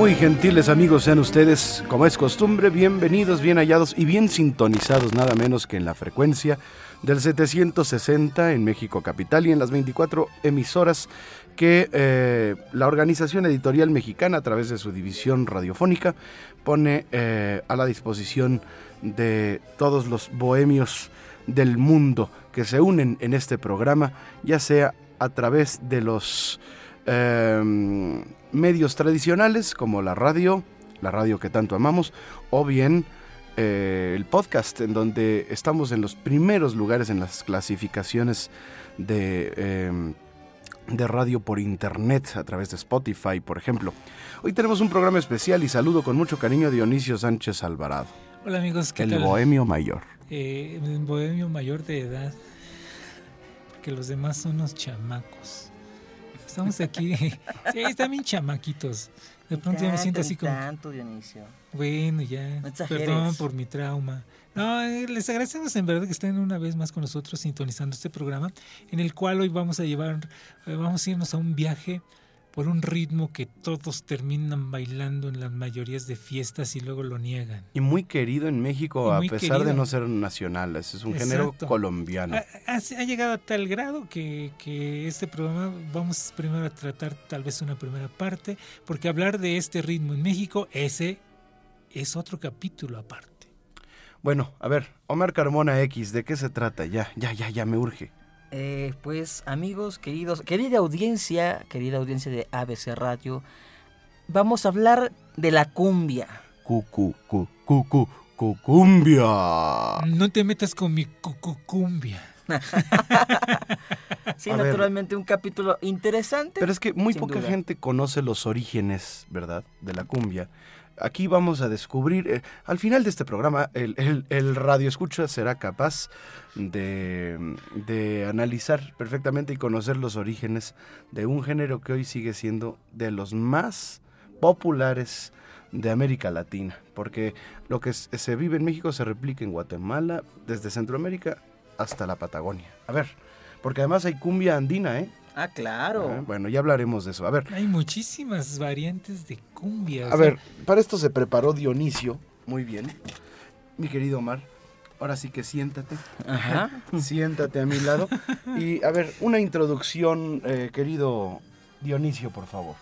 Muy gentiles amigos sean ustedes, como es costumbre, bienvenidos, bien hallados y bien sintonizados nada menos que en la frecuencia del 760 en México Capital y en las 24 emisoras que eh, la Organización Editorial Mexicana a través de su división radiofónica pone eh, a la disposición de todos los bohemios del mundo que se unen en este programa, ya sea a través de los Em, medios tradicionales como la radio, la radio que tanto amamos, o bien eh, el podcast, en donde estamos en los primeros lugares en las clasificaciones de, em, de radio por internet, a través de Spotify, por ejemplo. Hoy tenemos un programa especial y saludo con mucho cariño a Dionisio Sánchez Alvarado. Hola amigos, ¿qué el bohemio mayor. Eh, el bohemio mayor de edad, que los demás son los chamacos. Estamos aquí. Sí, están bien chamaquitos. De pronto ya me siento así como. tanto, Dionisio. Bueno, ya. Perdón por mi trauma. No, eh, les agradecemos en verdad que estén una vez más con nosotros sintonizando este programa, en el cual hoy vamos a llevar, eh, vamos a irnos a un viaje por un ritmo que todos terminan bailando en las mayorías de fiestas y luego lo niegan. Y muy querido en México a pesar de no ser nacional, es un género colombiano. Ha, ha, llegado a tal grado que, que, este programa vamos primero a tratar tal vez una primera parte, porque hablar de este ritmo en México, ese es otro capítulo aparte. Bueno, a ver, Omar Carmona X, ¿de qué se trata? Ya, ya, ya, ya me urge. Eh, pues amigos, queridos, querida audiencia, querida audiencia de ABC Radio, vamos a hablar de la cumbia. Cucu, cu, cu, cu, cumbia. No te metas con mi cumbia. sí, naturalmente un capítulo interesante. Pero es que muy poca gente conoce los orígenes, ¿verdad? De la cumbia aquí vamos a descubrir, eh, al final de este programa, el, el, radio escucha será capaz de, de, analizar perfectamente y conocer los orígenes de un género que hoy sigue siendo de los más populares de América Latina, porque lo que se vive en México se replica en Guatemala, desde Centroamérica hasta la Patagonia. A ver, porque además hay cumbia andina, ¿eh? Ah, claro. Ah, bueno, ya hablaremos de eso. A ver. Hay muchísimas variantes de cumbia. A ver, para esto se preparó Dionisio. Muy bien. Mi querido Omar, ahora sí que siéntate. Ajá. siéntate a mi lado. Y a ver, una introducción, eh, querido Dionisio, por favor.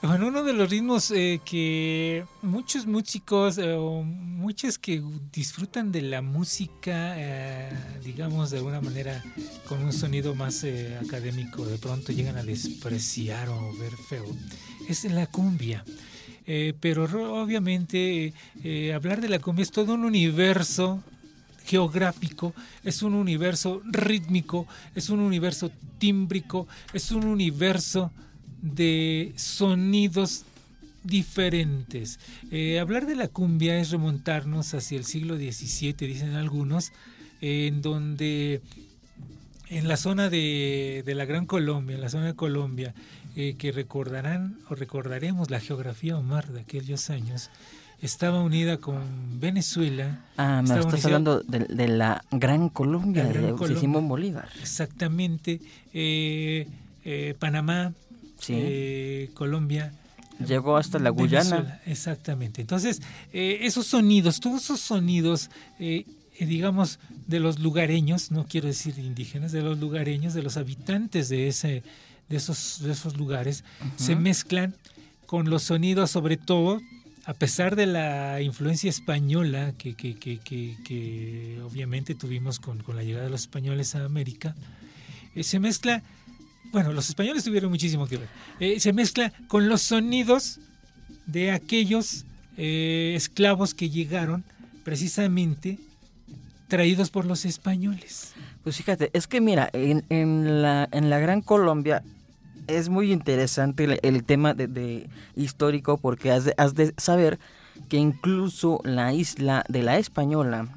Bueno, uno de los ritmos eh, que muchos músicos eh, o muchos que disfrutan de la música, eh, digamos de alguna manera con un sonido más académico, de pronto llegan a despreciar o ver feo, es la cumbia. pero obviamente hablar de la cumbia es todo un universo geográfico, es un universo rítmico, es un universo tímbrico, es un universo de sonidos diferentes. Eh, hablar de la cumbia es remontarnos hacia el siglo XVII, dicen algunos, en donde en la zona de, la Gran Colombia, en la zona de Colombia, eh, que recordarán o recordaremos la geografía Omar de aquellos años, estaba unida con Venezuela. Ah, me estás hablando de, la Gran Colombia, de Simón Bolívar. Exactamente. Eh, Panamá, eh, Colombia. Llegó hasta la Guyana. Exactamente. Entonces, eh, esos sonidos, todos esos sonidos, eh, digamos, de los lugareños, no quiero decir indígenas, de los lugareños, de los habitantes de, ese, de, esos, de esos lugares, se mezclan con los sonidos, sobre todo, a pesar de la influencia española que, que, que, que obviamente tuvimos con, con, la llegada de los españoles a América, se mezcla bueno, los españoles tuvieron muchísimo que ver. Eh, se mezcla con los sonidos de aquellos eh, esclavos que llegaron precisamente traídos por los españoles. Pues fíjate, es que mira, en, en la, en la Gran Colombia es muy interesante el, el tema de, de histórico porque has de, has de saber que incluso la isla de la Española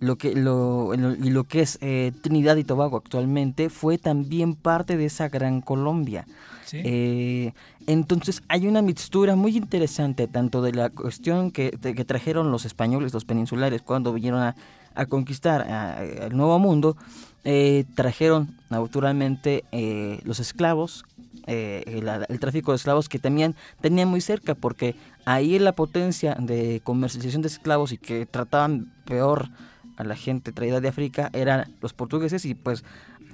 lo que lo, y lo que es eh, Trinidad y Tobago actualmente fue también parte de esa gran Colombia. ¿sí? Eh, entonces hay una mixtura muy interesante tanto de la cuestión que, de- que trajeron los españoles, los peninsulares, cuando vinieron a, a conquistar a- el Nuevo Mundo, eh, trajeron naturalmente los esclavos, eh, el, el tráfico de esclavos que también tenían muy cerca, porque ahí la potencia de comercialización de esclavos y que trataban peor a la gente traída de África eran los portugueses y pues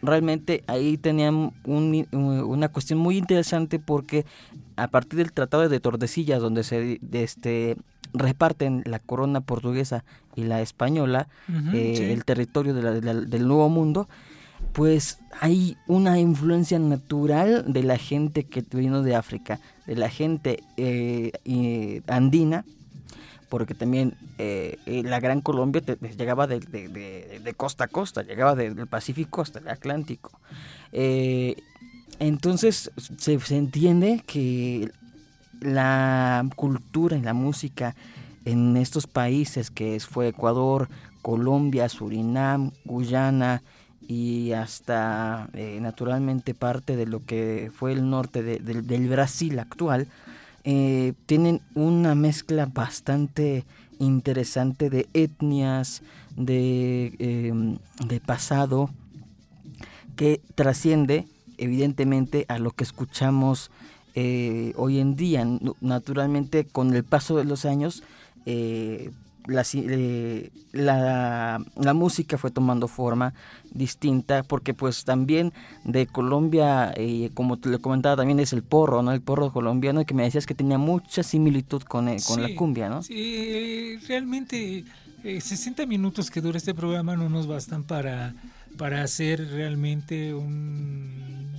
realmente ahí tenían un- una cuestión muy interesante porque a partir del Tratado de Tordesillas donde se este reparten la corona portuguesa y la española eh, sí. el territorio de la- de la- del Nuevo Mundo pues hay una influencia natural de la gente que vino de África, de la gente eh, andina, porque también eh, eh, la Gran Colombia te- llegaba de, costa a costa, llegaba de- del Pacífico hasta el Atlántico. Eh, entonces se, entiende que la cultura y la música en estos países que fue Ecuador, Colombia, Surinam, Guyana y hasta naturalmente parte de lo que fue el norte de- del- del Brasil actual, eh, tienen una mezcla bastante interesante de etnias, de, eh, de pasado, que trasciende evidentemente a lo que escuchamos eh, hoy en día. Naturalmente, con el paso de los años, eh, la, eh, la, la música fue tomando forma distinta, porque pues también de Colombia, eh, como te lo comentaba, también es el porro, ¿no? El porro colombiano, que me decías que tenía mucha similitud con, eh, con Sí, la cumbia, ¿no? Sí, eh, realmente eh, 60 minutos que dura este programa no nos bastan para, para hacer realmente un,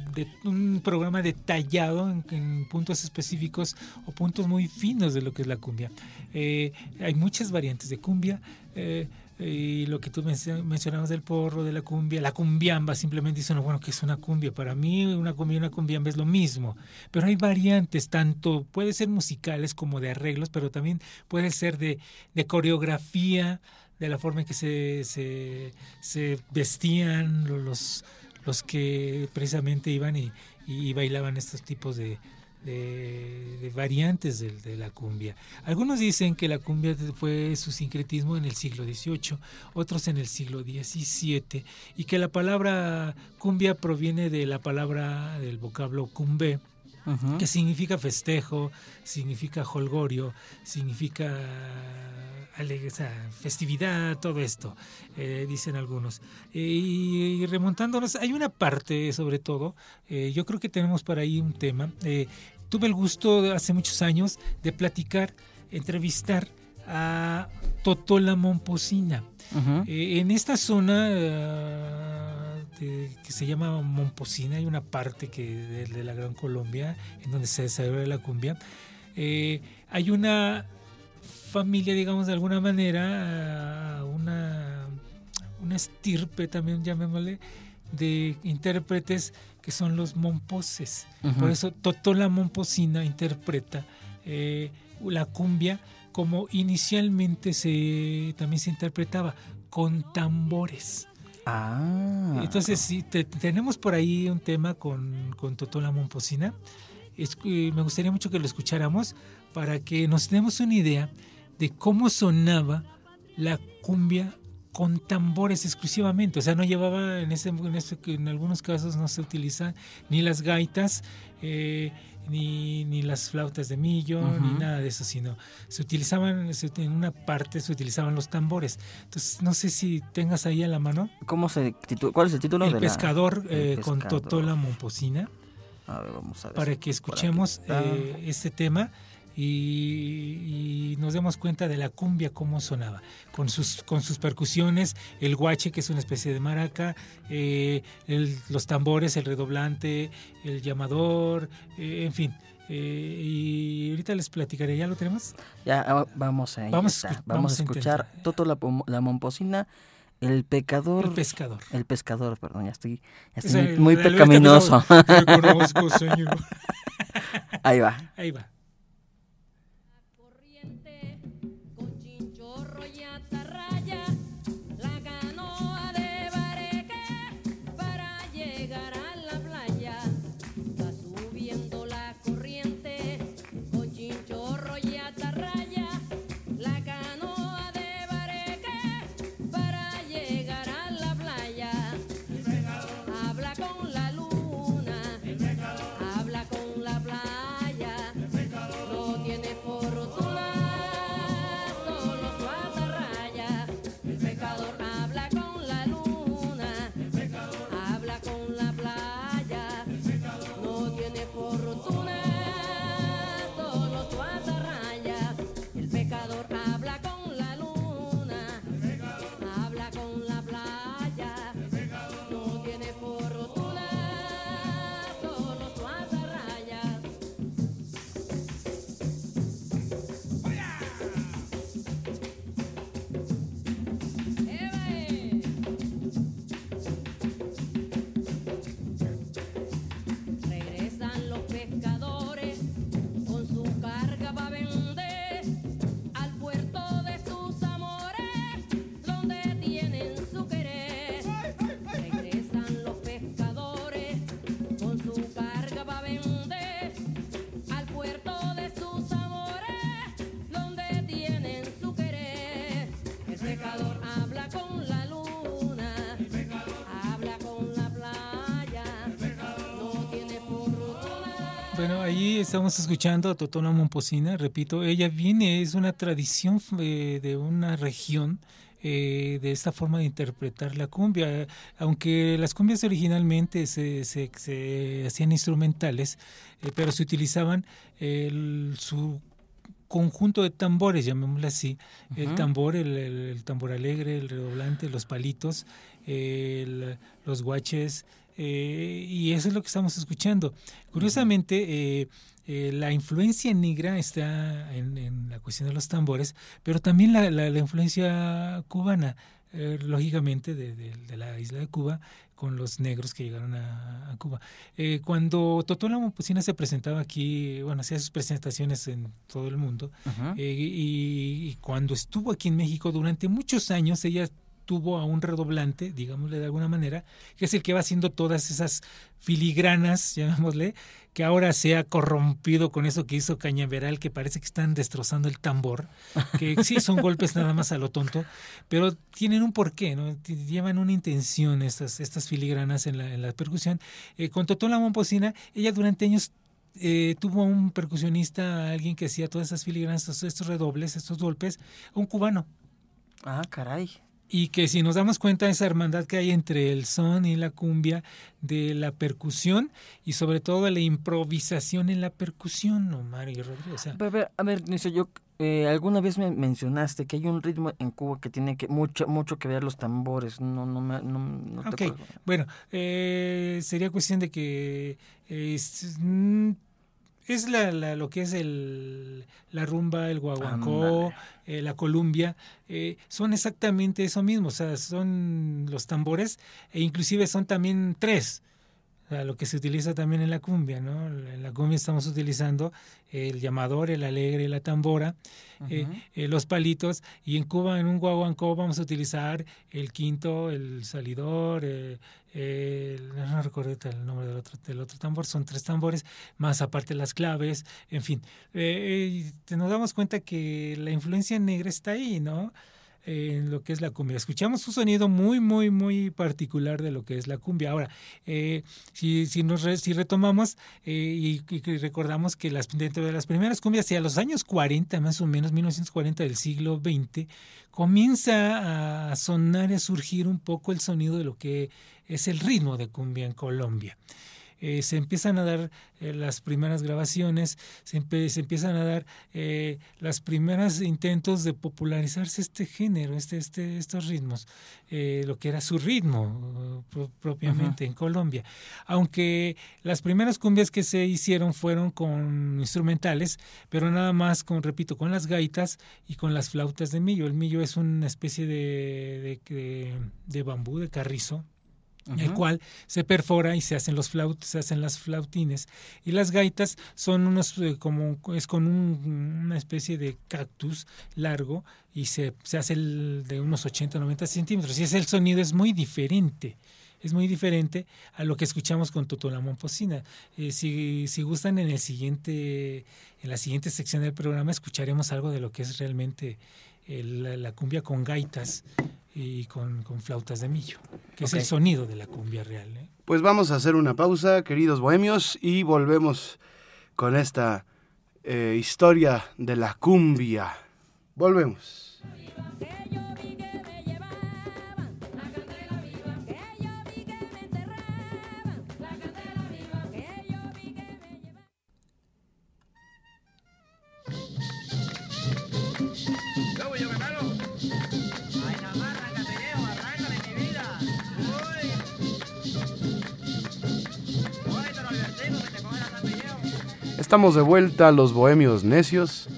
un programa detallado en, puntos específicos o puntos muy finos de lo que es la cumbia. Eh, hay muchas variantes de cumbia. eh, y lo que tú mencio- mencionabas del porro, de la cumbia, la cumbiamba, simplemente dicen, bueno, que es una cumbia? Para mí una cumbia y una cumbiamba es lo mismo, pero hay variantes, tanto puede ser musicales como de arreglos, pero también puede ser de, de coreografía, de la forma en que se, se, se vestían lo- los, los que precisamente iban y, y bailaban estos tipos de, de, de variantes de, de la cumbia. Algunos dicen que la cumbia fue su sincretismo en el siglo XVIII, otros en el siglo XVII, y que la palabra cumbia proviene de la palabra del vocablo cumbé, Ujú. que significa festejo, significa holgorio, significa festividad, todo esto, eh, dicen algunos. Eh, y, remontándonos, hay una parte sobre todo, eh, yo creo que tenemos por ahí un tema. eh, tuve el gusto de hace muchos años de platicar, entrevistar a Totola Momposina. Ujú. Eh, en esta zona eh, de- que se llama Momposina hay una parte que de, de la Gran Colombia en donde se desarrolla la cumbia. Hay una familia, digamos de alguna manera, una, una estirpe también llamémosle de intérpretes que son los momposes. Por eso Totola Momposina interpreta eh, la cumbia como inicialmente se también se interpretaba con tambores. Ah. Entonces, sí, te- tenemos por ahí un tema con, con Totola Momposina. Eh, me gustaría mucho que lo escucháramos para que nos demos una idea de cómo sonaba la cumbia con tambores exclusivamente. O sea, no llevaba, en, ese, en, ese- en algunos casos no se utilizan ni las gaitas, eh, ni, ni las flautas de millo, ni Ujú. nada de eso, sino se utilizaban, en una parte se utilizaban los tambores. Entonces, no sé si tengas ahí a la mano ¿Cómo se ¿Cuál es el título el de la- pescador El eh, con pescador. Totola Momposina A ver, vamos a ver para que escuchemos eh, este tema y, y nos demos cuenta de la cumbia cómo sonaba con sus con sus percusiones el guache que es una especie de maraca eh, el- los tambores el redoblante el llamador eh, en fin Eh, y ahorita les platicaré, ¿ya lo tenemos? Ya ah, vamos a, Vamos a vamos vamos escuchar. Toto la, la momposina, el pecador. El pescador. el pescador, perdón, ya estoy, ya Es estoy el- muy, muy pecaminoso. pescador. Te conozco, señor. Ahí va. Ahí va. Bueno, ahí estamos escuchando a Totona Momposina, repito, ella viene, es una tradición eh, de una región eh, de esta forma de interpretar la cumbia, aunque las cumbias originalmente se, se- se hacían instrumentales, eh, pero se utilizaban el- su conjunto de tambores, llamémoslo así, el tambor, el, el- el tambor alegre, el redoblante, los palitos, el- los guaches, eh, y eso es lo que estamos escuchando. Curiosamente, eh, eh, la influencia negra está en, en la cuestión de los tambores, pero también la, la- la influencia cubana, eh, lógicamente, de, de- de la isla de Cuba, con los negros que llegaron a, a Cuba. Eh, cuando Totó Momposina se presentaba aquí, bueno, hacía sus presentaciones en todo el mundo, eh, y, y cuando estuvo aquí en México durante muchos años, ella tuvo a un redoblante, digámosle de alguna manera, que es el que va haciendo todas esas filigranas, llamémosle, que ahora se ha corrompido con eso que hizo Cañaveral, que parece que están destrozando el tambor, que sí son golpes nada más a lo tonto, pero tienen un porqué, ¿no? Llevan una intención estas, estas filigranas en la, en la percusión. Eh, con Totó la Momposina, ella durante años eh, tuvo un percusionista, alguien que hacía todas esas filigranas, estos, estos redobles, estos golpes, un cubano. Ah, caray. Y que si nos damos cuenta de esa hermandad que hay entre el son y la cumbia, de la percusión y sobre todo de la improvisación en la percusión, ¿no, Mario Rodríguez? O sea, Pero, pero, a ver, Niso, yo eh, alguna vez me mencionaste que hay un ritmo en Cuba que tiene que mucho mucho que ver los tambores. No, no, me, no, no te bueno, eh, sería cuestión de que eh, es, la, la- lo que es el, la rumba, el guaguancó, eh, la columbia, eh, son exactamente eso mismo, o sea, son los tambores e inclusive son también tres. Sea, lo que se utiliza también en la cumbia, ¿no? En la cumbia estamos utilizando el llamador, el alegre, la tambora, eh, eh, los palitos, y en Cuba, en un guaguancó, vamos a utilizar el quinto, el salidor, eh, el- no recuerdo el nombre del otro, del otro tambor, son tres tambores, más aparte las claves, en fin. Nos damos cuenta que la influencia negra está ahí, ¿no? En lo que es la cumbia. Escuchamos un sonido muy, muy, muy particular de lo que es la cumbia. Ahora, eh, si, si, nos si retomamos eh, y, y recordamos que las, dentro de las primeras cumbias, hacia los años 40, más o menos, 1940 del siglo XX, comienza a sonar y a surgir un poco el sonido de lo que es el ritmo de cumbia en Colombia. Eh, se empiezan a dar eh, las primeras grabaciones, se, se empiezan a dar eh, las primeras intentos de popularizarse este género, este, este, estos ritmos, eh, lo que era su ritmo pro- propiamente en Colombia. Aunque las primeras cumbias que se hicieron fueron con instrumentales, pero nada más con, repito, con las gaitas y con las flautas de millo. El millo es una especie de, de, de- de bambú, de carrizo, el cual se perfora y se hacen los flaut, se hacen las flautines. Y las gaitas son unos eh, como es con un- una especie de cactus largo y se, se hace el de unos 80 90 centímetros. Y ese el sonido es muy diferente es muy diferente a lo que escuchamos con Totó la Momposina. Eh, si, si gustan en el siguiente en la siguiente sección del programa escucharemos algo de lo que es realmente la, la cumbia con gaitas y con, con flautas de millo, que es el sonido de la cumbia real. ¿eh? Pues vamos a hacer una pausa, queridos bohemios, y volvemos con esta eh, historia de la cumbia. Volvemos. Estamos de vuelta, los bohemios necios,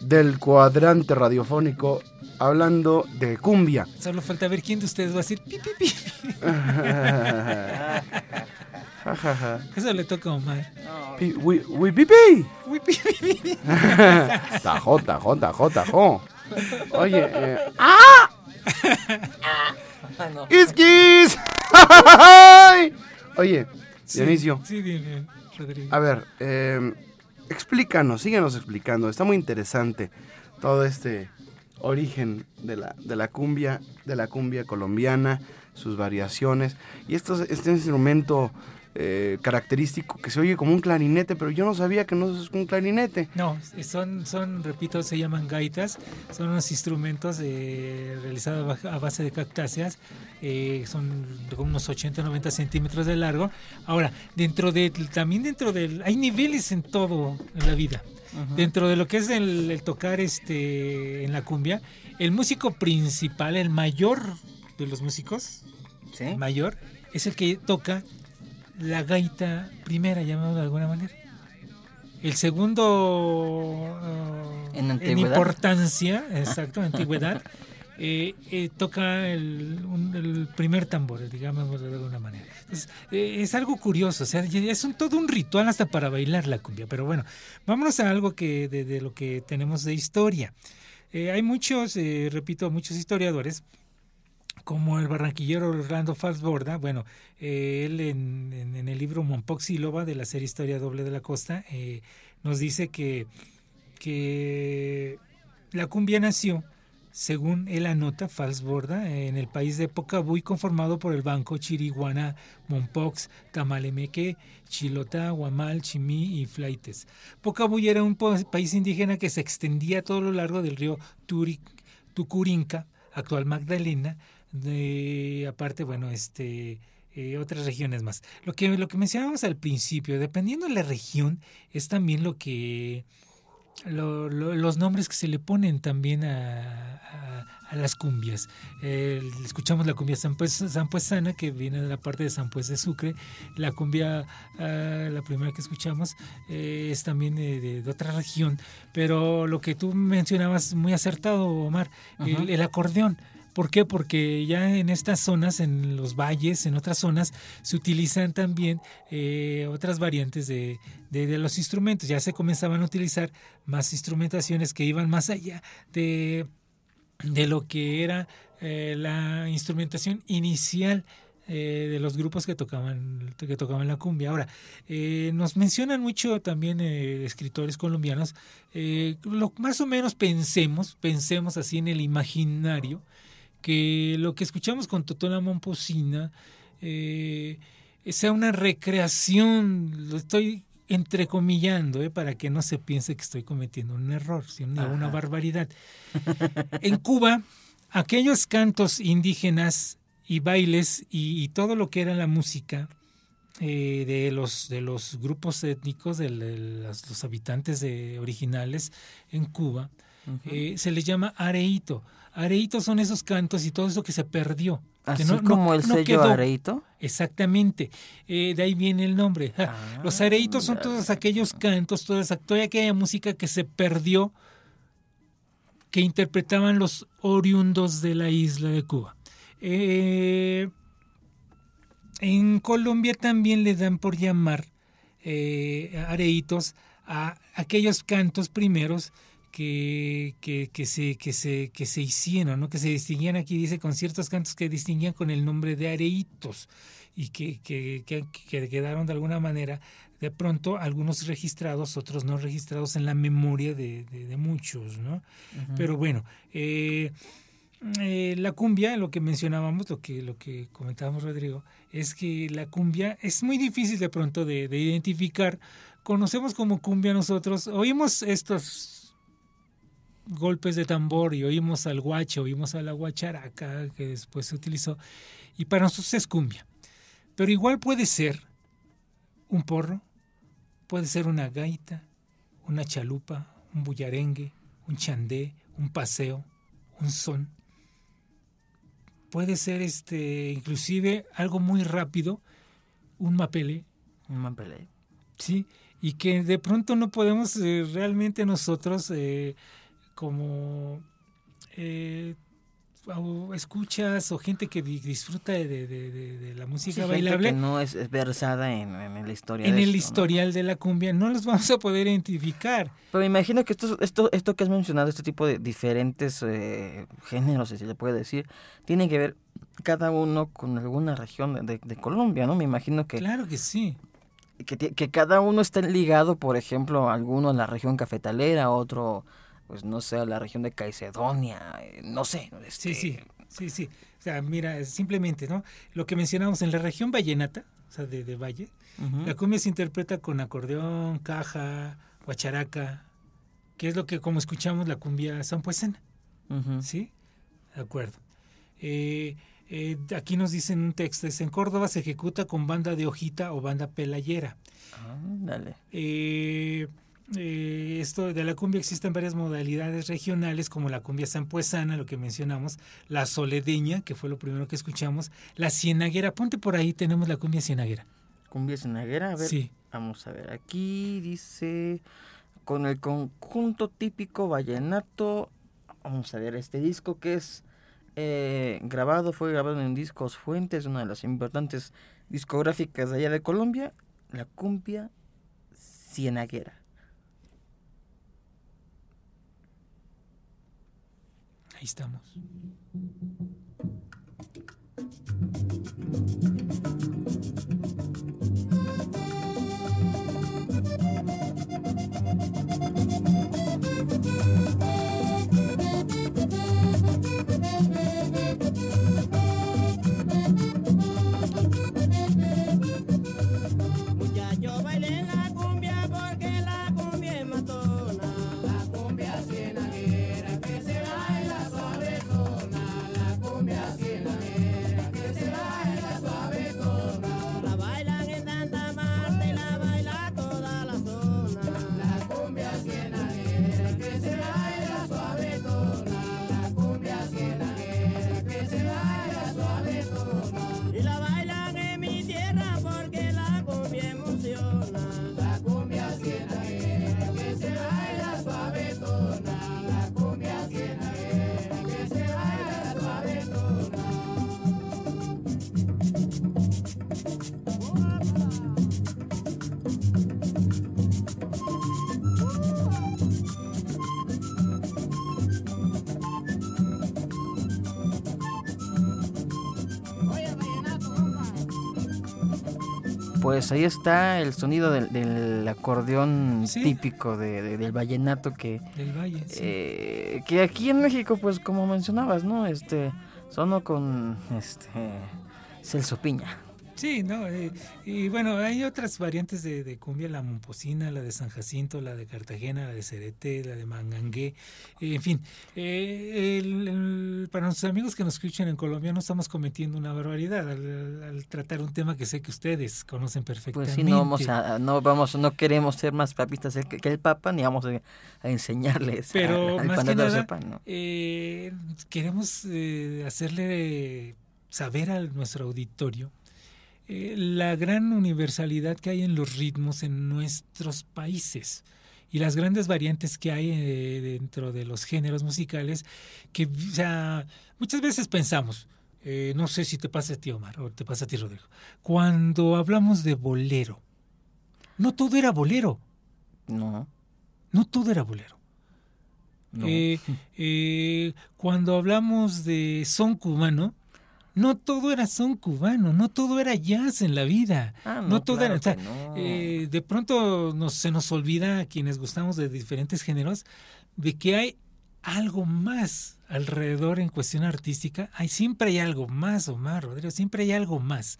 del cuadrante radiofónico, hablando de cumbia. Solo falta ver quién de ustedes va a decir pi, pi, pi. Eso le toca a Omar. Pi- wi- wi- pi- pi. Uy, pi, pi, pi. Tajo, tajo, tajo, tajo. Oye, eh, ¡ah! Ah. ¡Isquis! Oye, Dionisio, Sí, dime, Rodrigo. a ver, eh, explícanos, síguenos explicando. Está muy interesante todo este origen de la, de la cumbia, de la cumbia colombiana, sus variaciones. Y esto, es- este instrumento eh, característico que se oye como un clarinete, pero yo no sabía que no es un clarinete. No, son, son, repito, se llaman gaitas, son unos instrumentos eh, realizados a base de cactáceas, eh, son de unos 80-90 centímetros de largo. Ahora, dentro de, también dentro del, hay niveles en todo en la vida. Dentro de lo que es el, el tocar este en la cumbia, el músico principal, el mayor de los músicos, ¿Sí? el mayor, es el que toca la gaita primera, llamémoslo de alguna manera. El segundo uh, En antigüedad. importancia, exacto, en antigüedad, eh, eh, toca el, un- el primer tambor, digamos de alguna manera. Entonces, eh, es algo curioso, o sea, es un, todo un ritual hasta para bailar la cumbia. Pero bueno, vámonos a algo que de, de lo que tenemos de historia. Hay muchos, repito, muchos historiadores como el barranquillero Orlando Falsborda, bueno, eh, él en, en- en el libro Mompox y Loba de la serie Historia Doble de la Costa eh, nos dice que, que la cumbia nació, según él anota, Falsborda, en el país de Pocabuy conformado por el Banco, Chiriguana, Mompox, Tamalemeque, Chilota, Guamal, Chimí y Flaites. Pocabuy era un país indígena que se extendía a todo lo largo del río Tucurinca, actual Magdalena, de, aparte, bueno, este eh, otras regiones más. Lo que, lo que mencionábamos al principio, dependiendo de la región, es también lo que lo- lo- los nombres que se le ponen también a, a- a las cumbias. Eh, escuchamos la cumbia sampues- sampuesana, que viene de la parte de San Pues de Sucre. La cumbia, ah, la primera que escuchamos, eh, es también de, de- de otra región. Pero lo que tú mencionabas, muy acertado, Omar, el, el acordeón. ¿Por qué? Porque ya en estas zonas, en los valles, en otras zonas, se utilizan también eh, otras variantes de, los instrumentos. Ya se comenzaban a utilizar más instrumentaciones que iban más allá de, lo que era eh, la instrumentación inicial eh, de los grupos que tocaban que tocaban la cumbia. Ahora, nos mencionan mucho también escritores colombianos, lo, más o menos pensemos, pensemos así en el imaginario, que lo que escuchamos con Totola Momposina eh, sea una recreación, lo estoy entrecomillando, eh, para que no se piense que estoy cometiendo un error, sino una barbaridad. En Cuba, aquellos cantos indígenas y bailes y, y todo lo que era la música eh, de los de los grupos étnicos de, los habitantes de, originales en Cuba eh, se les llama areíto. Areíto son esos cantos y todo eso que se perdió. Así no- no- como el sello. Exactamente, eh, de ahí viene el nombre. Ah, Los areitos son todos aquellos cantos, toda, esa, toda aquella música que se perdió, que interpretaban los oriundos de la isla de Cuba. Eh, en Colombia también le dan por llamar eh, areitos a aquellos cantos primeros que, que, que se, que, se, que se hicieron, ¿no? que se distinguían aquí, dice, con ciertos cantos que distinguían con el nombre de areitos y que, que, que- que quedaron de alguna manera, de pronto, algunos registrados, otros no registrados en la memoria de, de- de muchos. ¿no? Pero bueno, eh, eh, la cumbia, lo que mencionábamos, lo que, lo que comentábamos Rodrigo, es que la cumbia es muy difícil de pronto de, de identificar. Conocemos como cumbia nosotros, oímos estos golpes de tambor y oímos al guacho, oímos a la guacharaca que después se utilizó y para nosotros es cumbia. Pero igual puede ser un porro, puede ser una gaita, una chalupa, un bullarengue, un chandé, un paseo, un son. Puede ser este inclusive algo muy rápido, un mapele, Un mapele. Sí, y que de pronto no podemos eh, realmente nosotros eh, como eh, o escuchas o gente que di- disfruta de, de- de- de la Sí, música gente bailable que no es, es versada en, en la historia. en de el esto, ¿no? historial de la cumbia no los vamos a poder identificar. Pero me imagino que esto, esto, esto que has mencionado, este tipo de diferentes eh, géneros, si se le puede decir, tiene que ver cada uno con alguna región de, Colombia, ¿no? Me imagino que, Claro que sí. que, cada uno está ligado, por ejemplo, alguno a la región cafetalera, otro, pues no sé, a la región de Caicedonia, eh, no sé. Sí, este, sí, sí, sí. O sea, mira, simplemente, ¿no? Lo que mencionamos en la región vallenata, o sea, de, de Valle. La cumbia se interpreta con acordeón, caja, guacharaca, que es lo que como escuchamos la cumbia sampuesana, Ujú. ¿sí? De acuerdo. Eh, eh, aquí nos dicen un texto, es en Córdoba se ejecuta con banda de hojita o banda pelayera. Ándale. Eh, eh, esto de la cumbia existen varias modalidades regionales como la cumbia sampuesana, lo que mencionamos, la soledeña, que fue lo primero que escuchamos, la cienaguera, ponte por ahí, tenemos la cumbia cienaguera. Cumbia cienaguera, a ver. Sí. Vamos a ver, aquí dice con el conjunto típico vallenato. Vamos a ver este disco que es eh, grabado, fue grabado en Discos Fuentes, una de las importantes discográficas de allá de Colombia, la cumbia cienaguera. Ahí estamos. Pues ahí está el sonido del, del acordeón Sí. típico de- de- del vallenato que, Del Valle, sí. eh, que aquí en México, pues como mencionabas, ¿no? Este, sonó con este Celso Piña. Sí, no, eh, y bueno, hay otras variantes de, de cumbia, la momposina, la de San Jacinto, la de Cartagena, la de Cerete, la de Mangangué, eh, en fin, eh, el- el- para nuestros amigos que nos escuchan en Colombia no estamos cometiendo una barbaridad al, al tratar un tema que sé que ustedes conocen Pues perfectamente. sí, no vamos a, no vamos, no queremos ser más papistas que, que el Papa, ni vamos a, a enseñarles Pero al, al más que nada, ese pan, ¿no? eh, queremos eh, hacerle saber a nuestro auditorio eh, la gran universalidad que hay en los ritmos en nuestros países y las grandes variantes que hay eh, dentro de los géneros musicales que o sea, muchas veces pensamos, eh, no sé si te pasa a ti Omar o te pasa a ti Rodrigo, cuando hablamos de bolero, no todo era bolero, No, no todo era bolero. no. Eh, cuando hablamos de son cubano, no todo era son cubano, no todo era jazz en la vida. Ah, no todo claro era- o sea, no. eh, de pronto nos, se nos olvida a quienes gustamos de diferentes géneros de que hay algo más alrededor en cuestión artística. Hay, siempre hay algo más, Omar, Rodrigo, siempre hay algo más.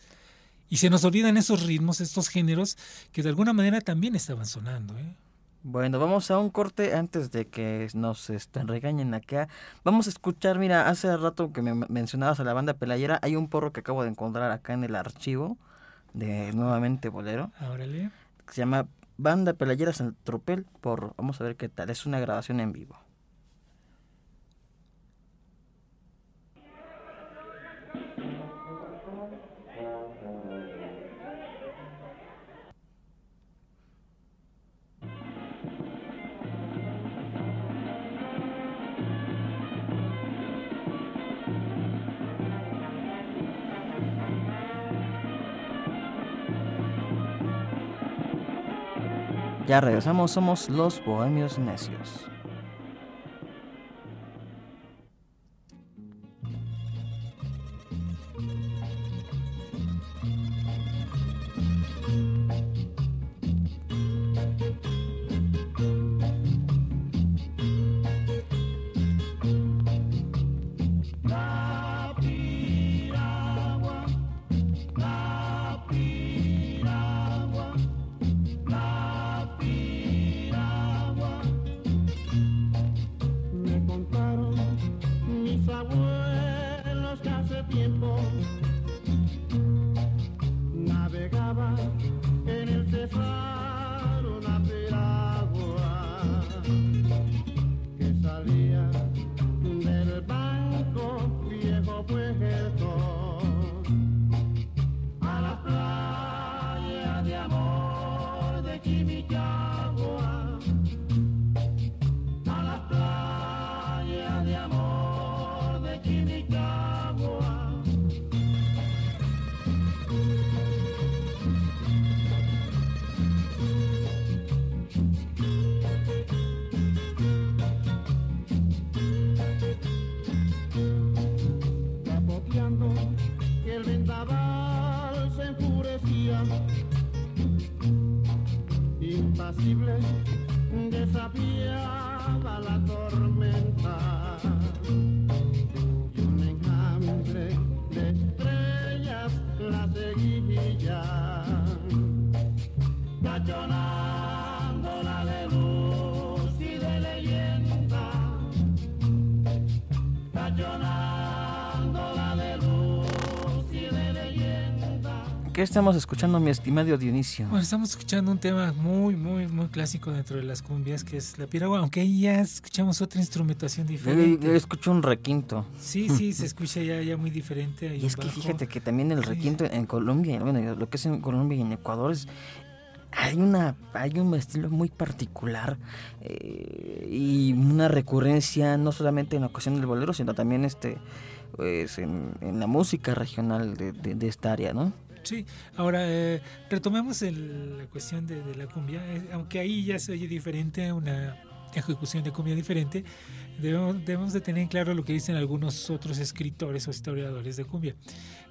Y se nos olvidan esos ritmos, estos géneros que de alguna manera también estaban sonando. ¿eh? Bueno, vamos a un corte antes de que nos este, regañen acá. Vamos a escuchar, mira, hace rato que me mencionabas a la banda Pelayera, hay un porro que acabo de encontrar acá en el archivo de nuevamente Bolero, Órale. que se llama Banda Pelayera San Tropel Porro. Vamos a ver qué tal, es una grabación en vivo. Ya regresamos, somos los Bohemios Necios. ¿Qué estamos escuchando, mi estimado Dionisio? Bueno, estamos escuchando un tema muy, muy, muy clásico dentro de las cumbias, que es la piragua, aunque ahí ya escuchamos otra instrumentación diferente. yo escucho un requinto. Sí, sí, se escucha ya, ya muy diferente. hay Y es que fíjate que también el requinto en Colombia, bueno, lo que es en Colombia y en Ecuador es hay una hay un estilo muy particular eh, y una recurrencia no solamente en la ocasión del bolero, sino también este pues en, en la música regional de, de- de esta área, ¿no? Sí, ahora eh, retomemos el- la cuestión de, la cumbia, eh, aunque ahí ya se oye diferente, una ejecución de cumbia diferente, debemos, debemos de tener en claro lo que dicen algunos otros escritores o historiadores de cumbia.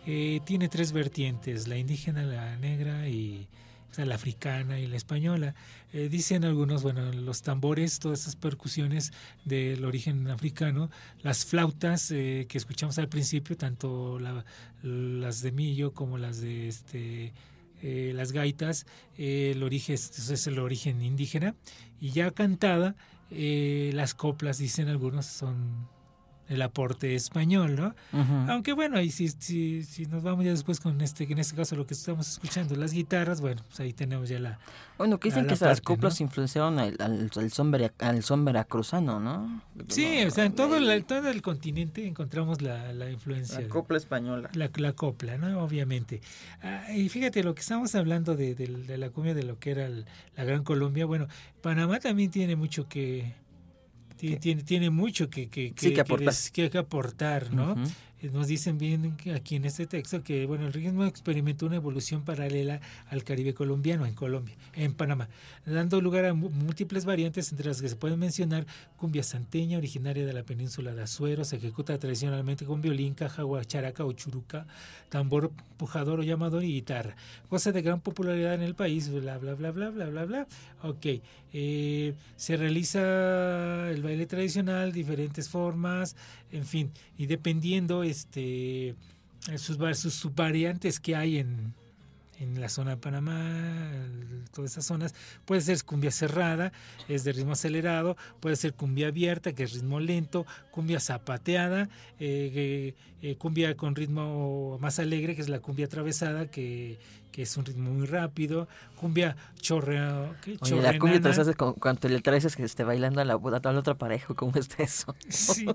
Eh, tiene tres vertientes, la indígena, la negra y, o sea, la africana y la española. Eh, dicen algunos, bueno, los tambores, todas esas percusiones del origen africano, las flautas eh, que escuchamos al principio, tanto la- las de Millo como las de este eh, las gaitas, el origen es, el origen indígena y ya cantada las coplas dicen algunos son el aporte español, ¿no? Aunque bueno, ahí si, si, si nos vamos ya después con este, en este caso lo que estamos escuchando, las guitarras, bueno, pues ahí tenemos ya la... Bueno, que dicen la que parte, coplas ¿no? influenciaron al, al, al son, vera- al son veracruzano, ¿no? Sí, o sea, en todo, la- todo el continente encontramos la, la influencia. La copla española. La, la copla, ¿no? Obviamente. Ah, y fíjate, lo que estamos hablando de, de- de la cumbia, de lo que era el- la Gran Colombia, bueno, Panamá también tiene mucho que... Tiene, tiene mucho que, que, Sí, que aportar. des- que- aportar, ¿no? Nos dicen bien aquí en este texto que bueno el ritmo experimentó una evolución paralela al Caribe colombiano en Colombia, en Panamá, dando lugar a múltiples variantes entre las que se pueden mencionar cumbia santeña originaria de la península de Azuero, se ejecuta tradicionalmente con violín, caja, guacharaca o churuca, tambor pujador o llamador y guitarra, cosa de gran popularidad en el país, bla bla bla bla bla bla bla. Ok, eh, se realiza el baile tradicional, diferentes formas, en fin, y dependiendo este sus, va- sus subvariantes que hay en, en la zona de Panamá, todas esas zonas, puede ser cumbia cerrada, es de ritmo acelerado, puede ser cumbia abierta, que es ritmo lento, cumbia zapateada, eh, eh, cumbia con ritmo más alegre, que es la cumbia atravesada, que, que es un ritmo muy rápido, cumbia. Oye, la cumbia cu- cuando le traes es que esté bailando a la, a la otra pareja, ¿cómo está eso? Sí,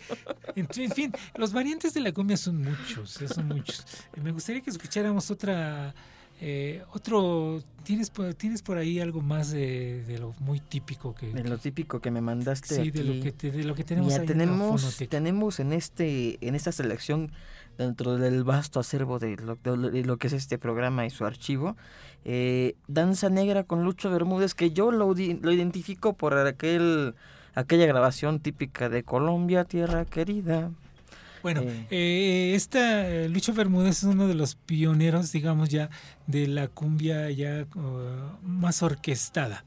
en, en fin, los variantes de la cumbia son muchos, eh, son muchos. Me gustaría que escucháramos otra, eh, otro, ¿tienes tienes por ahí algo más de, de lo muy típico que... De lo típico que me mandaste sí, de lo aquí. que, te- de lo que tenemos Mira, ahí en tenemos, tenemos en este, en esta selección, dentro del vasto acervo de lo, de lo- que es este programa y su archivo, eh, Danza Negra con Lucho Bermúdez, que yo lo, lo identifico por aquel aquella grabación típica de Colombia, tierra querida. Bueno, Eh. esta eh, Lucho Bermúdez es uno de los pioneros, digamos ya, de la cumbia ya uh, más orquestada.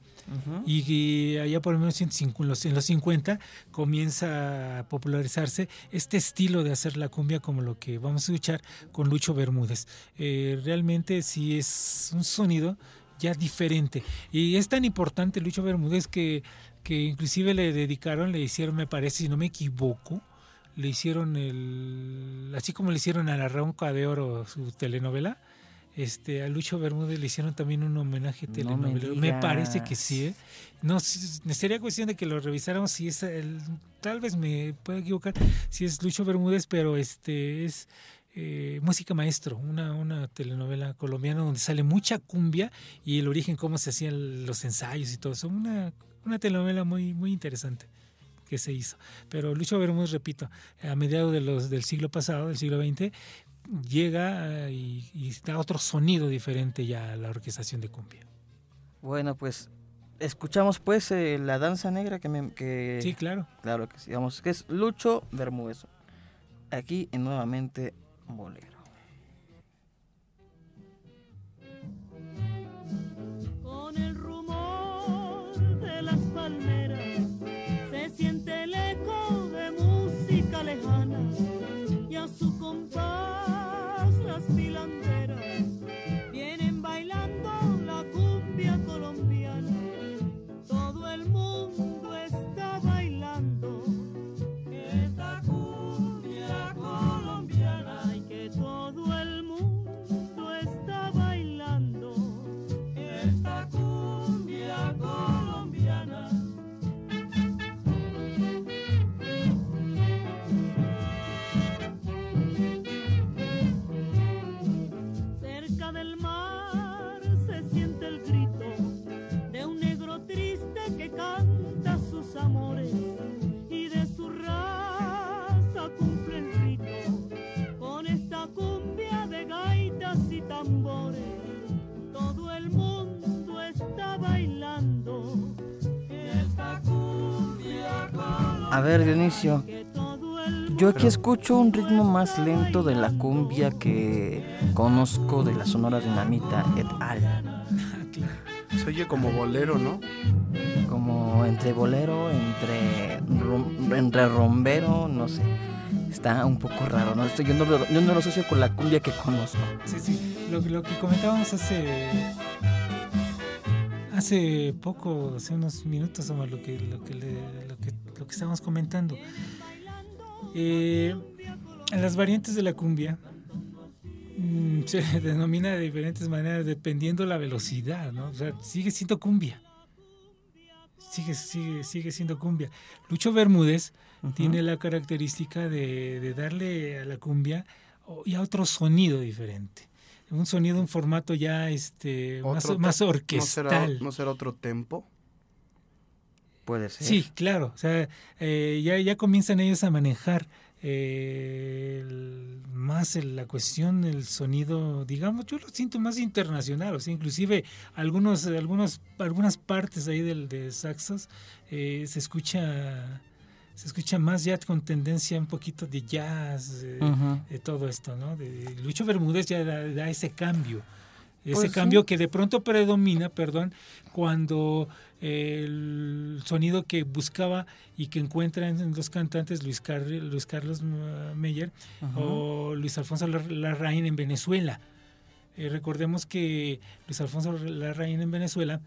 Y, y allá por 1950, en los- en los 50 comienza a popularizarse este estilo de hacer la cumbia como lo que vamos a escuchar con Lucho Bermúdez. Eh, realmente sí es un sonido ya diferente y es tan importante Lucho Bermúdez que, que inclusive le dedicaron, le hicieron, me parece, si no me equivoco, le hicieron el, así como le hicieron a la Ronca de Oro su telenovela, este, a Lucho Bermúdez le hicieron también un homenaje No me telenovela. me, parece que sí, ¿eh? No, sería cuestión de que lo revisáramos si es el, tal vez me pueda equivocar si es Lucho Bermúdez, pero este es eh, música maestro, una, una telenovela colombiana donde sale mucha cumbia y el origen cómo se hacían los ensayos y todo eso, una, una telenovela muy muy interesante que se hizo. Pero Lucho Bermúdez, repito, a mediados de los, del siglo pasado, del siglo XX, llega eh, y, y da otro sonido diferente ya a la orquestación de cumbia. Bueno, pues escuchamos pues eh, la danza negra que me... Que, Sí, claro. Claro que sí, vamos, que es Lucho Bermúdez. Aquí en nuevamente Bolero. A ver, Dionisio, Yo aquí Pero- escucho un ritmo más lento de la cumbia que conozco de la Sonora Dinamita et al. Se oye como bolero, ¿no? Como entre bolero, entre, rum- entre rombero, no sé. Está un poco raro, ¿no? Esto yo, no lo, yo no lo asocio con la cumbia que conozco. Sí, sí. Lo, lo que comentábamos hace hace poco, hace unos minutos, Omar, lo que lo que, le- lo lo que estábamos comentando. Eh, en las variantes de la cumbia mm, se denomina de diferentes maneras dependiendo la velocidad, ¿no? O sea, sigue siendo cumbia. Sigue, sigue, sigue siendo cumbia. Lucho Bermúdez tiene la característica de, de darle a la cumbia o- ya otro sonido diferente. Un sonido, un formato ya este más, más orquestal. ¿No será, ¿No será otro tempo? Puede ser. Sí, claro. O sea, eh, ya, ya comienzan ellos a manejar eh, el- más el- la cuestión, el sonido, digamos, yo lo siento más internacional. O sea, inclusive algunos, algunos, algunas partes ahí del, de saxos eh, se escucha se escucha más ya con tendencia un poquito de jazz, eh, de todo esto, ¿no? De, Lucho Bermúdez ya da, da ese cambio, ese Pues sí. cambio que de pronto predomina, perdón, cuando el sonido que buscaba y que encuentran en los cantantes Luis, Car- Luis Carlos uh, Meyer o Luis Alfonso Lar- Larraín en Venezuela. Eh, recordemos que Luis Alfonso Larraín en Venezuela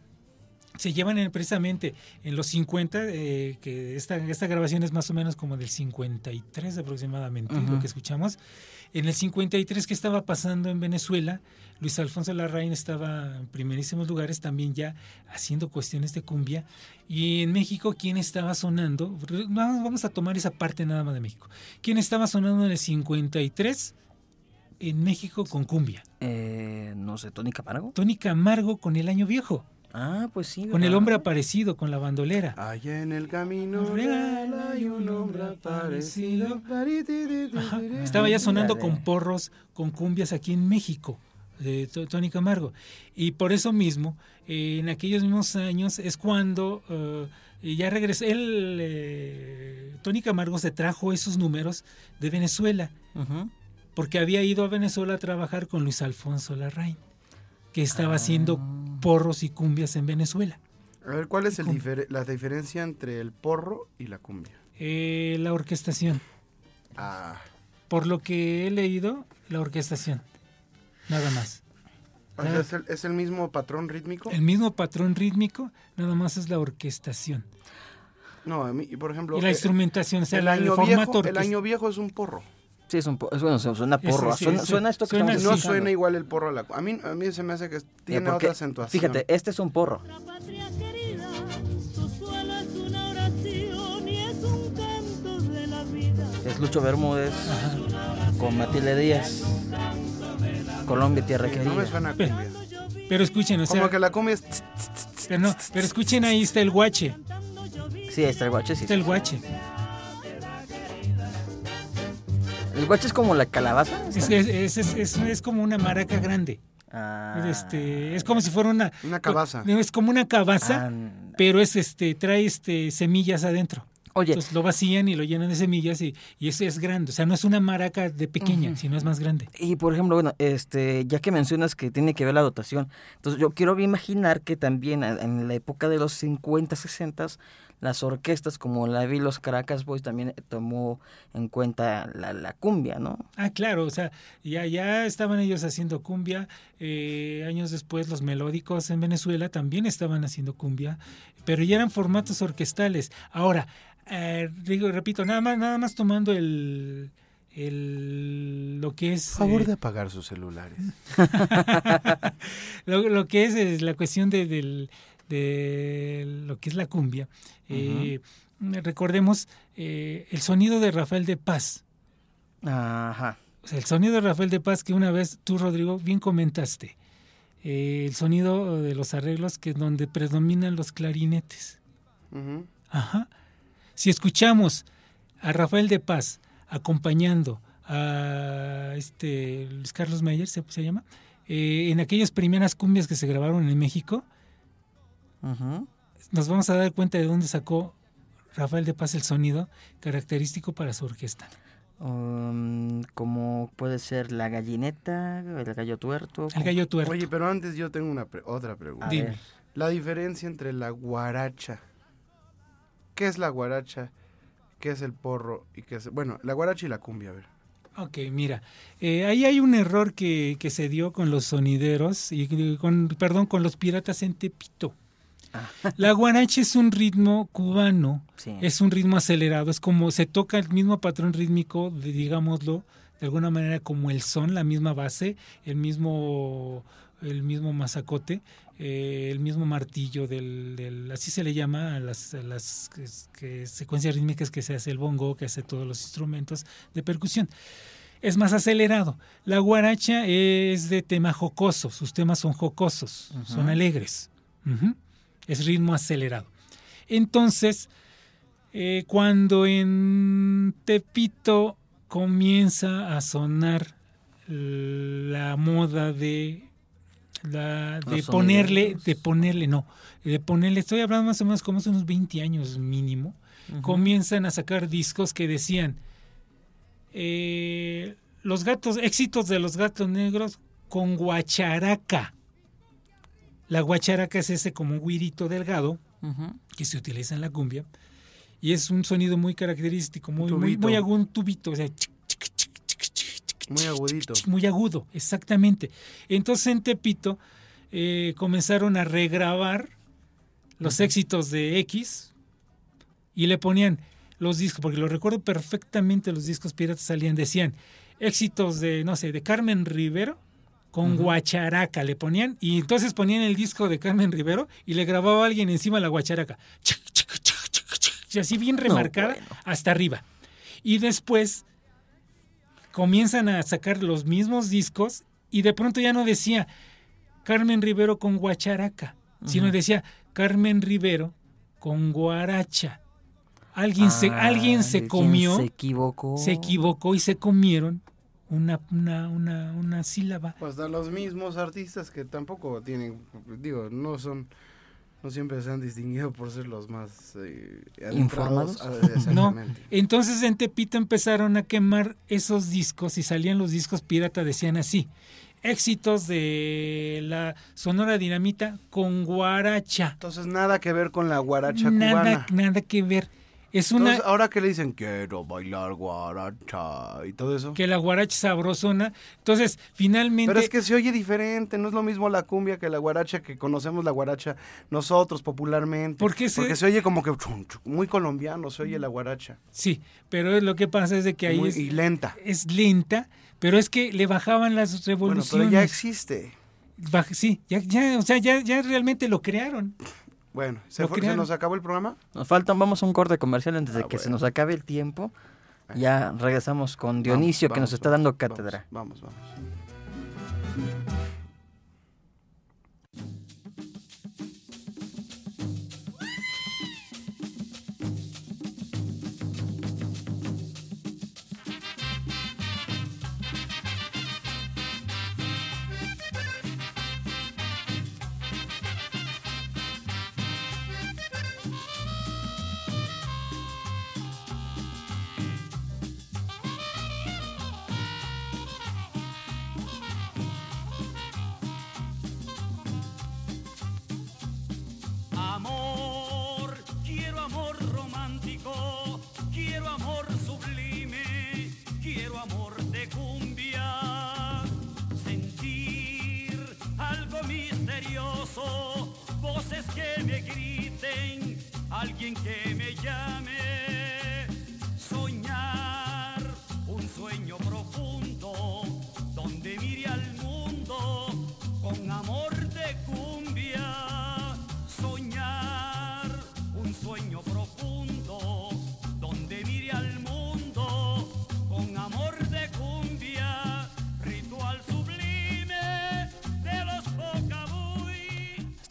se llevan en- precisamente en los 50, eh, que esta, esta grabación es más o menos como del 53 aproximadamente, lo que escuchamos. En el 53, ¿qué estaba pasando en Venezuela? Luis Alfonso Larraín estaba en primerísimos lugares también ya haciendo cuestiones de cumbia. Y en México, ¿quién estaba sonando? Vamos vamos a tomar esa parte nada más de México. ¿Quién estaba sonando en el 53 en México con cumbia? Eh, no sé, Tony Camargo. Tony Camargo con El Año Viejo, Ah, pues sí. con el hombre aparecido, con la bandolera. Allá en el camino Real hay un hombre aparecido. Ajá, Estaba ya sonando Dale. con porros, con cumbias aquí en México, de To- Tony Camargo. Y por eso mismo, eh, en aquellos mismos años es cuando eh, ya regresó. Él, eh, Tony Camargo se trajo esos números de Venezuela, porque había ido a Venezuela a trabajar con Luis Alfonso Larraín, que estaba haciendo Ah. porros y cumbias en Venezuela. A ver, ¿cuál es el difer- la diferencia entre el porro y la cumbia? Eh, la orquestación. Ah, Por lo que he leído, la orquestación. Nada más. o sea, ¿es, el, es el mismo patrón rítmico? El mismo patrón rítmico, nada más es la orquestación. No, a mí, por ejemplo, Y la eh, instrumentación, o sea, el, año formato viejo, el año viejo es un porro. Sí, es un po- es bueno, su- suena porro. sí, suena, eso- suena esto que suena estamos Sí, No sí. escuchando. suena igual el porro a la A mí, a mí se me hace que tiene porque, otra acentuación. Fíjate, este es un porro. Nuestra patria querida, su suelo es una oración y es un canto de la vida. Es Lucho Bermúdez con Matilde Díaz. Colombia, tierra Sí, querida. no me suena a cumbia. Pero escuchen, o sea, Como que la cumbia es... pero, no, pero escuchen ahí está el guache, Sí, ahí está el guache. Sí, está el guache. Guache es como la calabaza. Es, es, es, es- es- es como una maraca grande. Ah, Este, es como si fuera una Una cabaza. Es como una cabaza, ah, pero es este trae este semillas adentro. Oye, Entonces lo vacían y lo llenan de semillas y, y eso es grande. O sea, no es una maraca de pequeña, sino es más grande. y por ejemplo, bueno, este, ya que mencionas que tiene que ver la dotación, entonces yo quiero imaginar que también en- en la época de los 50, 60, las orquestas como la vi los Caracas Boys también tomó en cuenta la, la cumbia, ¿no? Ah, claro, o sea, ya, ya estaban ellos haciendo cumbia. eh, años después, los melódicos en Venezuela también estaban haciendo cumbia, pero ya eran formatos orquestales. Ahora, eh, digo, repito, nada más, nada más tomando el, el lo que es Favor eh, de apagar sus celulares. lo, lo que es, es la cuestión de, del- de lo que es la cumbia. Eh, recordemos eh, el sonido de Rafael de Paz. Ajá. O sea, el sonido de Rafael de Paz que una vez tú, Rodrigo, bien comentaste. Eh, el sonido de los arreglos que donde predominan los clarinetes. Ujú. Ajá. Si escuchamos a Rafael de Paz acompañando a este Luis Carlos Mayer, se, se llama, eh, en aquellas primeras cumbias que se grabaron en México, nos vamos a dar cuenta de dónde sacó Rafael de Paz el sonido característico para su orquesta. um, como puede ser la gallineta, el gallo tuerto. El gallo tuerto. Oye, pero antes yo tengo una pre- otra pregunta. A Dime. La diferencia entre la guaracha. ¿Qué es la guaracha? ¿Qué es el porro? y qué es Bueno, la guaracha y la cumbia, a ver. Ok, mira, eh, ahí hay un error que, que se dio con los sonideros y con, perdón, con los piratas en Tepito. Ah. La guaracha es un ritmo cubano, sí. es un ritmo acelerado, es como se toca el mismo patrón rítmico, de- digámoslo, de alguna manera como el son, la misma base, el mismo, el mismo mazacote, eh, el mismo martillo del, del- así se le llama a las, a las que- que secuencias rítmicas que se hace el bongo, que hace todos los instrumentos de percusión. Es más acelerado. La guaracha es de tema jocoso, sus temas son jocosos, son alegres. Ujú. Es ritmo acelerado. Entonces, eh, cuando en Tepito comienza a sonar la moda de la, de ponerle, de ponerle, no, de ponerle, estoy hablando más o menos como hace unos 20 años mínimo, comienzan a sacar discos que decían eh, los gatos, éxitos de los gatos negros con guacharaca. La guacharaca es ese como guirito delgado que se utiliza en la cumbia y es un sonido muy característico, muy, muy, agudo, un tubito, o sea, Muy agudito. muy agudo, exactamente. Entonces en Tepito eh, comenzaron a regrabar los éxitos de X y le ponían los discos, porque lo recuerdo perfectamente, los discos piratas salían, decían éxitos de, no sé, de Carmen Rivero con guacharaca, le ponían, y entonces ponían el disco de Carmen Rivero y le grababa a alguien encima la guacharaca, y así bien remarcada bueno. hasta arriba. Y después comienzan a sacar los mismos discos y de pronto ya no decía Carmen Rivero con guacharaca, sino decía Carmen Rivero con guaracha. Alguien se, alguien se ¿quién comió, Se equivocó. se equivocó y se comieron una, una, una, una sílaba. Pues da los mismos artistas que tampoco tienen, digo, no son, no siempre se han distinguido por ser los más eh, ¿Informados? Ah, No, entonces en Tepito empezaron a quemar esos discos y salían los discos pirata, decían así, éxitos de la Sonora Dinamita con guaracha. Entonces nada que ver con la guaracha Nada, cubana. nada que ver. Es una Entonces, ahora que le dicen quiero bailar guaracha y todo eso. que la guaracha sabrosona. Entonces, finalmente Pero es que se oye diferente, no es lo mismo la cumbia que la guaracha que conocemos la guaracha nosotros popularmente. ¿Por qué se- Porque se oye como que muy colombiano, se oye la guaracha. sí, pero lo que pasa es de que ahí Muy- es, y lenta. es lenta, pero es que le bajaban las Bueno, revoluciones. pero ya existe. Sí, ya, ya, o sea, ya, ya realmente lo crearon. Bueno, ¿se, fue- ¿se nos acabó el programa? Nos faltan, vamos a un corte comercial antes de Ah, que se bueno. nos acabe el tiempo. Ya regresamos con Dionisio Vamos, que nos vamos, está vamos, dando cátedra. Vamos, vamos. Amor,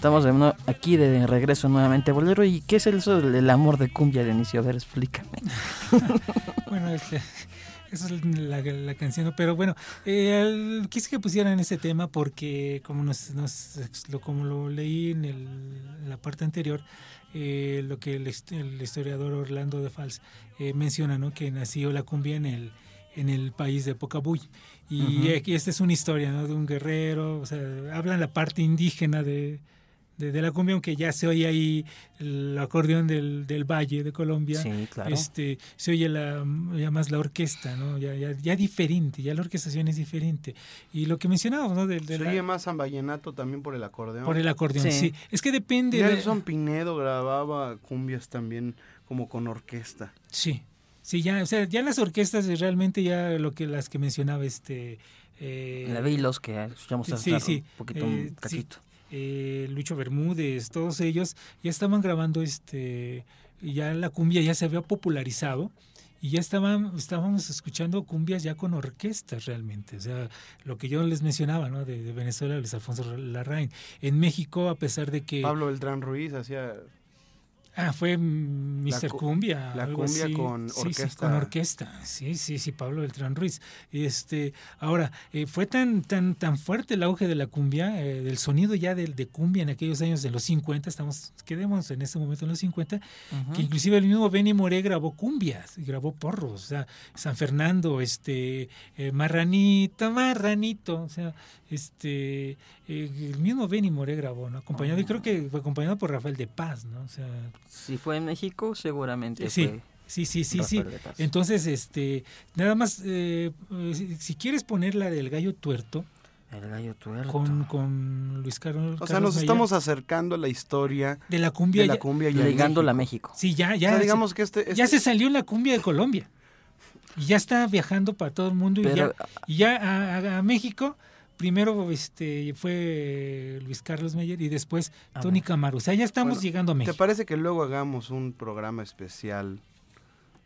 Estamos de aquí de regreso nuevamente, Bolero. ¿Y qué es eso del amor de cumbia, Dionisio? A ver, explícame. Bueno, eso es la, la canción, pero bueno, eh, el- quise que pusieran ese tema porque como nos, nos lo, como lo leí en, el- en la parte anterior, eh, lo que el, hist- el historiador Orlando de Fals eh, menciona, ¿no? que nació la cumbia en el en el país de Pocabuy. Y aquí esta es una historia ¿no? de un guerrero, o sea, hablan la parte indígena de, de, de la cumbia, aunque ya se oye ahí el acordeón del, del Valle de Colombia. Sí, claro. Este, se oye la, ya más la orquesta, ¿no? Ya, ya, ya diferente, ya la orquestación es diferente. Y lo que mencionábamos, ¿no? De, de Se la- oye más San Vallenato también por el acordeón. por el acordeón, Sí. sí. Es que depende. de- Nelson Pinedo grababa cumbias también como con orquesta. Sí, sí, ya, o sea, ya las orquestas realmente ya lo que las que mencionaba este eh, La Vilos, que escuchamos sí, sí, un poquito, eh, un sí. Eh, Lucho Bermúdez, todos ellos ya estaban grabando este, ya la cumbia ya se había popularizado y ya estaban, estábamos escuchando cumbias ya con orquestas realmente, o sea, lo que yo les mencionaba, ¿no? De, de Venezuela, Luis Alfonso Larraín. En México, a pesar de que Pablo Beltrán Ruiz hacía Ah, fue Mr. cu- Cumbia. la cumbia así. con Sí, sí, orquesta. con orquesta. Sí, sí, sí, Pablo Beltrán Ruiz. Este, ahora, eh, fue tan, tan, tan fuerte el auge de la cumbia, eh, del sonido ya del, de cumbia en aquellos años de los 50, estamos, quedemos en ese momento en los 50, Ujú. que inclusive el mismo Benny Moré grabó cumbias, y grabó porros, o sea, San Fernando, este, eh, Marranito, Marranito, o sea, este, eh, el mismo Benny Moré grabó, ¿no? Acompañado, y creo que fue acompañado por Rafael de Paz, ¿no? O sea, Si fue en México, seguramente Sí, fue sí, sí, sí, sí. Rafael de Paz. Entonces, este, nada más, eh, si, si quieres poner la del gallo tuerto El gallo tuerto. con, con Luis Carlos. O sea, Carlos nos estamos acercando a la historia de la cumbia. de la cumbia ya en Ligándola a México. Sí, ya, O ya. sea, se- digamos que este, ya este- se salió en la cumbia de Colombia. Y ya está viajando para todo el mundo. y ya, y ya a, a- a México, primero este fue Luis Carlos Meyer y después Ah, Tony. Camaro. O sea, ya estamos Bueno, llegando a ¿Te México. parece que luego hagamos un programa especial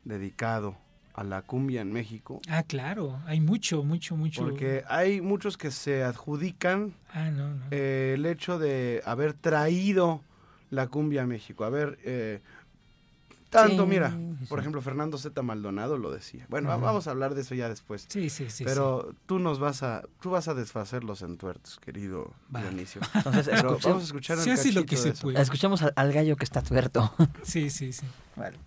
dedicado a la cumbia en México? Ah, claro. Hay mucho, mucho, mucho. Porque hay muchos que se adjudican Ah, no, no. eh, el hecho de haber traído la cumbia a México. A ver, eh, tanto, Sí, mira, sí, por sí. ejemplo, Fernando Z. Maldonado lo decía. Bueno, Ajá. vamos a hablar de eso ya después. sí, sí, sí. Pero tú nos vas a, tú vas a desfacer los entuertos, querido Va. Dionisio. Entonces, Pero vamos a escuchar sí. un lo que de se eso. puede. escuchemos al, al gallo que está tuerto. Sí, sí, sí. Vale.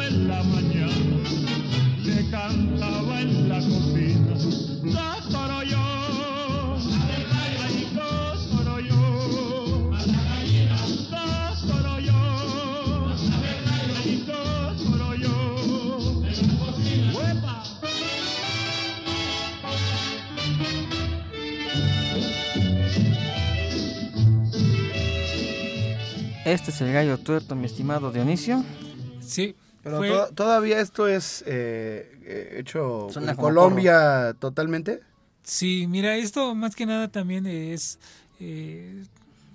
De la mañana le cantaba en la cocina. Yo, ay, doctor yo, doctor yo, ay, doctor yo, ¡Huepa! Este es el gallo tuerto, mi estimado Dionisio. Sí. Pero fue- to- todavía esto es eh, eh, hecho Suena en Colombia totalmente. Sí, mira, esto más que nada también es, eh,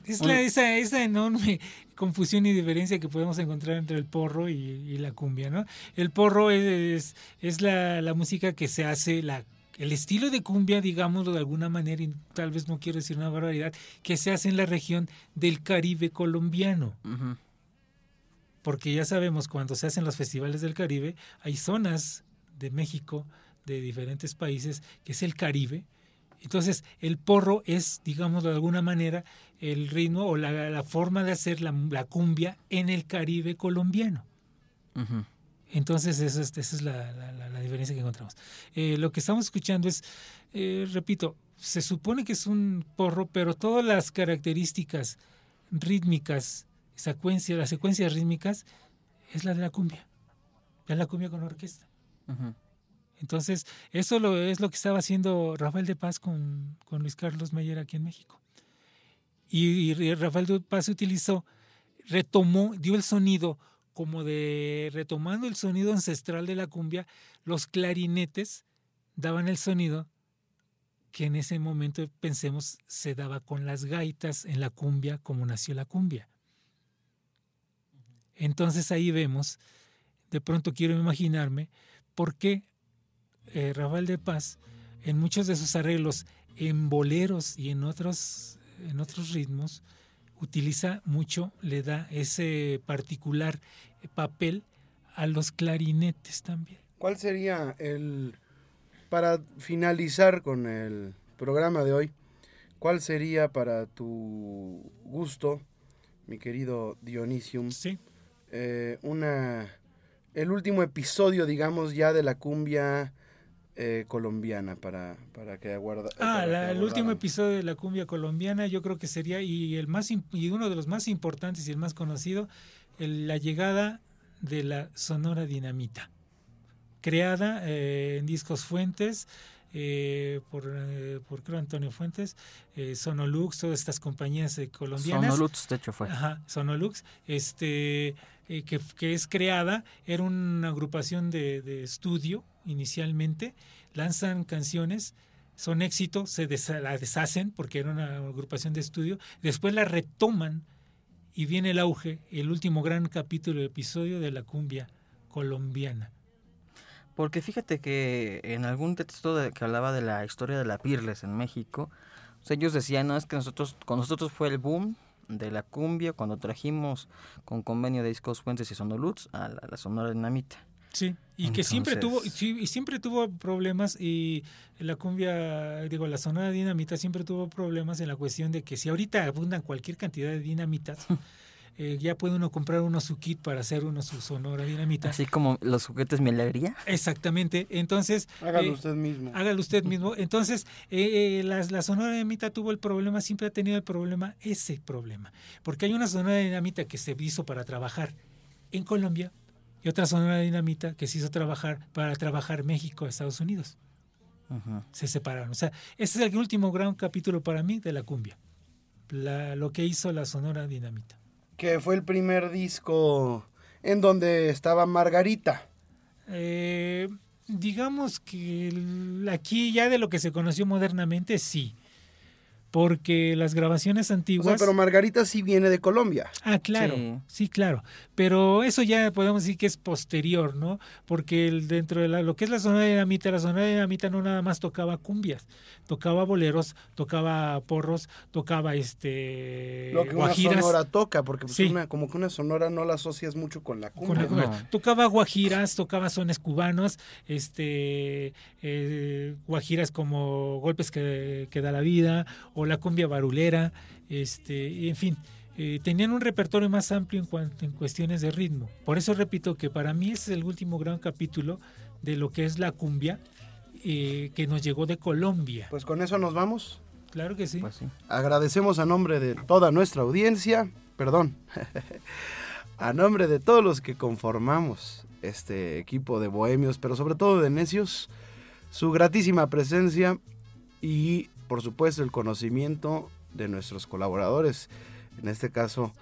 es la, esa, esa enorme confusión y diferencia que podemos encontrar entre el porro y, y la cumbia, ¿no? El porro es, es la, la música que se hace, la, el estilo de cumbia, digámoslo de alguna manera, y tal vez no quiero decir una barbaridad, que se hace en la región del Caribe colombiano. Porque ya sabemos, cuando se hacen los festivales del Caribe, hay zonas de México, de diferentes países, que es el Caribe. Entonces, el porro es, digamos de alguna manera, el ritmo o la, la forma de hacer la, la cumbia en el Caribe colombiano. Entonces, eso es- esa es la- la diferencia que encontramos. Eh, lo que estamos escuchando es, eh, repito, se supone que es un porro, pero todas las características rítmicas secuencia, las secuencias rítmicas, es la de la cumbia. Es la cumbia con orquesta. Entonces, eso lo, es lo que estaba haciendo Rafael de Paz con, con Luis Carlos Meyer aquí en México. Y, y Rafael de Paz utilizó, retomó, dio el sonido como de, retomando el sonido ancestral de la cumbia, los clarinetes daban el sonido que en ese momento, pensemos, se daba con las gaitas en la cumbia, como nació la cumbia. Entonces ahí vemos, de pronto quiero imaginarme, por qué eh, Rafael de Paz, en muchos de sus arreglos, en boleros y en otros, en otros ritmos, utiliza mucho, le da ese particular papel a los clarinetes también. ¿Cuál sería el, para finalizar con el programa de hoy, cuál sería para tu gusto, mi querido Dionisium, Sí, eh, una, el último episodio, digamos, ya de la cumbia eh, colombiana para, para que aguarda. Ah, para la- que el último episodio de la cumbia colombiana, yo creo que sería, y el más y uno de los más importantes y el más conocido, el- la llegada de la Sonora Dinamita, creada eh, en Discos Fuentes, eh, por, eh, por creo Antonio Fuentes, eh, Sonolux, todas estas compañías eh, colombianas. Sonolux, de hecho, fue. Ajá, Sonolux, este, eh, que, que es creada, era una agrupación de, de estudio inicialmente, lanzan canciones, son éxitos, se la deshacen porque era una agrupación de estudio, después la retoman y viene el auge, el último gran capítulo, episodio de la cumbia colombiana. Porque fíjate que en algún texto de- que hablaba de la historia de la Pirles en México, o sea, ellos decían, no, es que nosotros, con nosotros fue el boom de la cumbia cuando trajimos con convenio de Discos Fuentes y Sonolux a la, la Sonora Dinamita. Sí, y que siempre tuvo y siempre tuvo problemas y la cumbia, digo, la zona de dinamita siempre tuvo problemas en la cuestión de que si ahorita abundan cualquier cantidad de dinamitas, eh, ya puede uno comprar uno su kit para hacer uno su sonora dinamita. Así como los juguetes Mi Alegría. Exactamente, entonces Hágalo eh, usted mismo. hágalo usted mismo. Entonces, eh, eh, la, la Sonora Dinamita tuvo el problema, siempre ha tenido el problema, ese problema. Porque hay una Sonora Dinamita que se hizo para trabajar en Colombia y otra Sonora Dinamita que se hizo trabajar para trabajar México, Estados Unidos. Se separaron. O sea, ese es el último gran capítulo para mí de la cumbia. La- lo que hizo la Sonora Dinamita. Que fue el primer disco en donde estaba Margarita. Eh, digamos que aquí ya de lo que se conoció modernamente, sí. Porque las grabaciones O sea, antiguas... pero Margarita sí viene de Colombia. Ah, claro, Sí. sí. claro. Pero eso ya podemos decir que es posterior, ¿no? Porque el- dentro de la- lo que es la zona de dinamita, la zona de dinamita no nada más tocaba cumbias, tocaba boleros, tocaba porros, tocaba este Lo que una guajiras. sonora toca, porque pues, Sí. una, como que una sonora no la asocias mucho con la con cumbia. la cumbia. No. Tocaba guajiras, tocaba sones cubanos, este eh, guajiras como golpes que, que da la vida, o la cumbia barulera, este, en fin, eh, tenían un repertorio más amplio en cuanto en cuestiones de ritmo. Por eso repito que para mí ese es el último gran capítulo de lo que es la cumbia eh, que nos llegó de Colombia. Pues con eso nos vamos. Claro que sí. Pues sí. Agradecemos a nombre de toda nuestra audiencia, perdón, a nombre de todos los que conformamos este equipo de bohemios, pero sobre todo de necios, su gratísima presencia y por supuesto el conocimiento de nuestros colaboradores, en este caso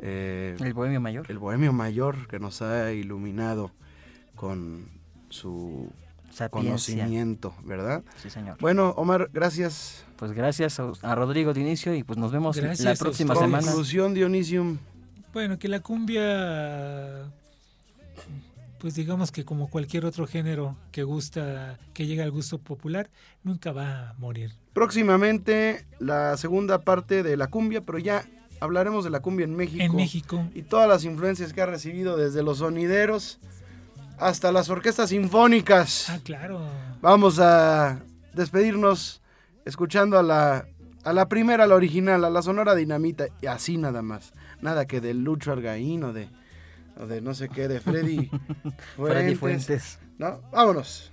eh, El Bohemio Mayor. el bohemio mayor que nos ha iluminado con su Sapiencia. conocimiento, ¿verdad? Sí, señor. Bueno, Omar, gracias. Pues gracias a, a Rodrigo de inicio y pues nos vemos Gracias la próxima semana. Conclusión, Dionisium. Bueno, que la cumbia, pues digamos que como cualquier otro género que gusta, que llega al gusto popular, nunca va a morir. Próximamente la segunda parte de la cumbia, pero ya hablaremos de la cumbia en México. En México, Y todas las influencias que ha recibido desde los sonideros hasta las orquestas sinfónicas. ah, claro. Vamos a despedirnos escuchando a la, a la primera, a la original, a la Sonora Dinamita, y así nada más. Nada que de Lucho Argaín o de, o de no sé qué, de Freddy Freddy Fuentes. Fuentes. ¿No? Vámonos.